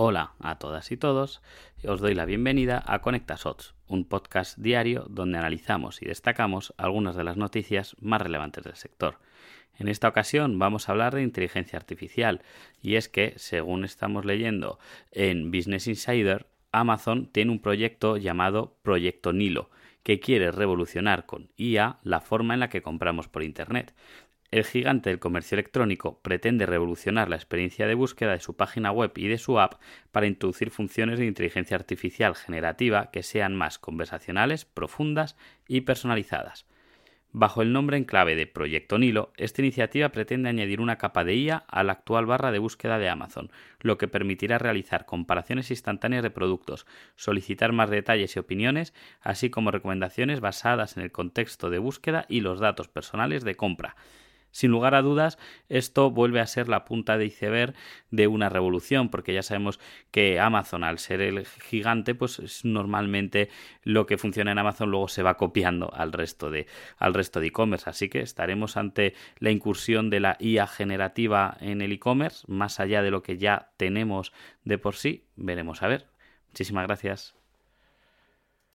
Hola a todas y todos, os doy la bienvenida a ConectaSots, un podcast diario donde analizamos y destacamos algunas de las noticias más relevantes del sector. En esta ocasión vamos a hablar de inteligencia artificial y es que, según estamos leyendo en Business Insider, Amazon tiene un proyecto llamado Proyecto Nilo, que quiere revolucionar con IA la forma en la que compramos por Internet. El gigante del comercio electrónico pretende revolucionar la experiencia de búsqueda de su página web y de su app para introducir funciones de inteligencia artificial generativa que sean más conversacionales, profundas y personalizadas. Bajo el nombre en clave de Proyecto Nilo, esta iniciativa pretende añadir una capa de IA a la actual barra de búsqueda de Amazon, lo que permitirá realizar comparaciones instantáneas de productos, solicitar más detalles y opiniones, así como recomendaciones basadas en el contexto de búsqueda y los datos personales de compra. Sin lugar a dudas, esto vuelve a ser la punta de iceberg de una revolución, porque ya sabemos que Amazon, al ser el gigante, pues es normalmente lo que funciona en Amazon luego se va copiando al resto de al resto de e-commerce. Así que estaremos ante la incursión de la IA generativa en el e-commerce, más allá de lo que ya tenemos de por sí. Veremos a ver. Muchísimas gracias.